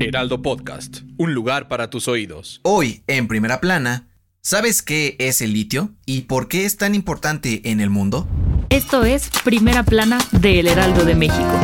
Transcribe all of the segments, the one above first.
Heraldo Podcast, un lugar para tus oídos. Hoy, en primera plana, ¿sabes qué es el litio y por qué es tan importante en el mundo? Esto es Primera Plana de El Heraldo de México.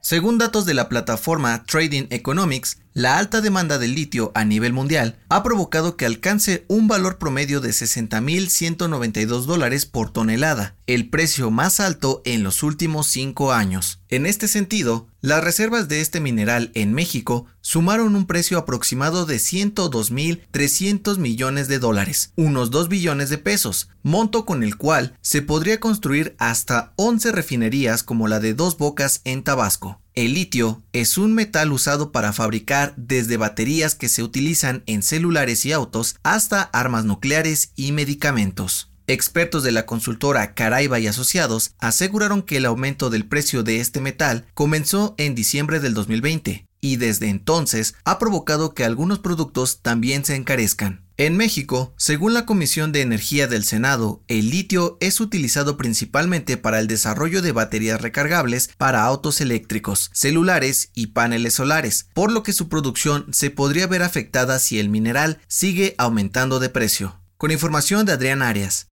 Según datos de la plataforma Trading Economics, la alta demanda de litio a nivel mundial ha provocado que alcance un valor promedio de 60.192 dólares por tonelada, el precio más alto en los últimos cinco años. En este sentido, las reservas de este mineral en México sumaron un precio aproximado de 102.300 millones de dólares, unos 2 billones de pesos, monto con el cual se podría construir hasta 11 refinerías como la de Dos Bocas en Tabasco. El litio es un metal usado para fabricar desde baterías que se utilizan en celulares y autos hasta armas nucleares y medicamentos. Expertos de la consultora Caraiba y Asociados aseguraron que el aumento del precio de este metal comenzó en diciembre del 2020 y desde entonces ha provocado que algunos productos también se encarezcan. En México, según la Comisión de Energía del Senado, el litio es utilizado principalmente para el desarrollo de baterías recargables para autos eléctricos, celulares y paneles solares, por lo que su producción se podría ver afectada si el mineral sigue aumentando de precio. Con información de Adrián Arias.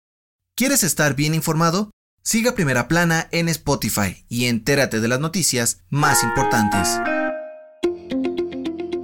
¿Quieres estar bien informado? Siga Primera Plana en Spotify y entérate de las noticias más importantes.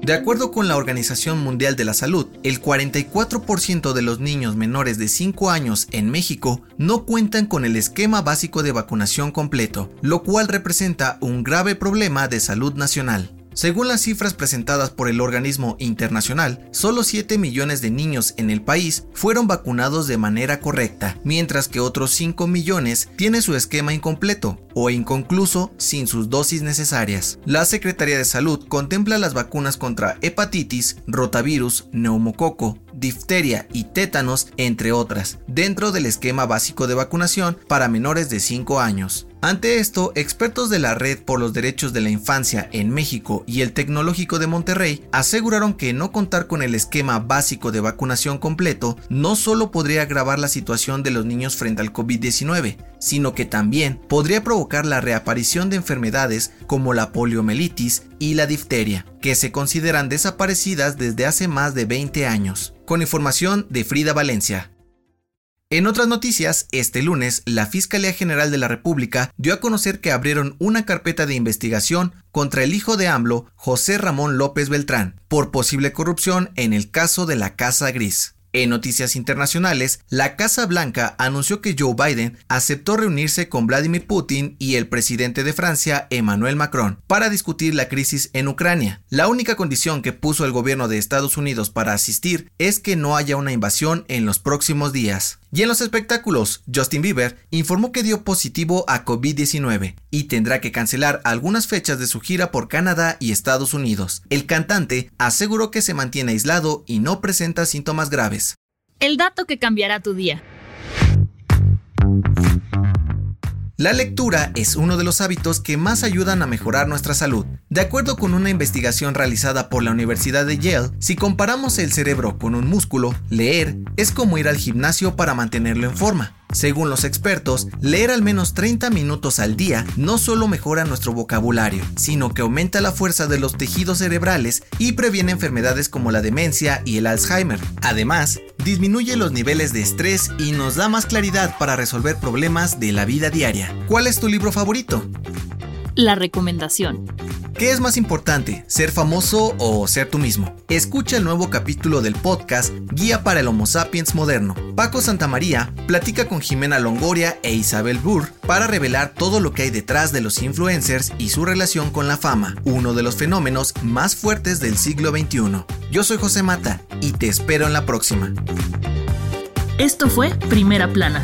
De acuerdo con la Organización Mundial de la Salud, el 44% de los niños menores de 5 años en México no cuentan con el esquema básico de vacunación completo, lo cual representa un grave problema de salud nacional. Según las cifras presentadas por el organismo internacional, solo 7 millones de niños en el país fueron vacunados de manera correcta, mientras que otros 5 millones tienen su esquema incompleto o inconcluso sin sus dosis necesarias. La Secretaría de Salud contempla las vacunas contra hepatitis, rotavirus, neumococo, difteria y tétanos, entre otras, dentro del esquema básico de vacunación para menores de 5 años. Ante esto, expertos de la Red por los Derechos de la Infancia en México y el Tecnológico de Monterrey aseguraron que no contar con el esquema básico de vacunación completo no solo podría agravar la situación de los niños frente al COVID-19, sino que también podría provocar la reaparición de enfermedades como la poliomielitis y la difteria, que se consideran desaparecidas desde hace más de 20 años. Con información de Frida Valencia. En otras noticias, este lunes, la Fiscalía General de la República dio a conocer que abrieron una carpeta de investigación contra el hijo de AMLO, José Ramón López Beltrán, por posible corrupción en el caso de la Casa Gris. En noticias internacionales, la Casa Blanca anunció que Joe Biden aceptó reunirse con Vladimir Putin y el presidente de Francia, Emmanuel Macron, para discutir la crisis en Ucrania. La única condición que puso el gobierno de Estados Unidos para asistir es que no haya una invasión en los próximos días. Y en los espectáculos, Justin Bieber informó que dio positivo a COVID-19 y tendrá que cancelar algunas fechas de su gira por Canadá y Estados Unidos. El cantante aseguró que se mantiene aislado y no presenta síntomas graves. El dato que cambiará tu día. La lectura es uno de los hábitos que más ayudan a mejorar nuestra salud. De acuerdo con una investigación realizada por la Universidad de Yale, si comparamos el cerebro con un músculo, leer es como ir al gimnasio para mantenerlo en forma. Según los expertos, leer al menos 30 minutos al día no solo mejora nuestro vocabulario, sino que aumenta la fuerza de los tejidos cerebrales y previene enfermedades como la demencia y el Alzheimer. Además, disminuye los niveles de estrés y nos da más claridad para resolver problemas de la vida diaria. ¿Cuál es tu libro favorito? La recomendación. ¿Qué es más importante, ser famoso o ser tú mismo? Escucha el nuevo capítulo del podcast Guía para el Homo sapiens moderno. Paco Santamaría platica con Jimena Longoria e Isabel Burr para revelar todo lo que hay detrás de los influencers y su relación con la fama, uno de los fenómenos más fuertes del siglo XXI. Yo soy José Mata y te espero en la próxima. Esto fue Primera Plana,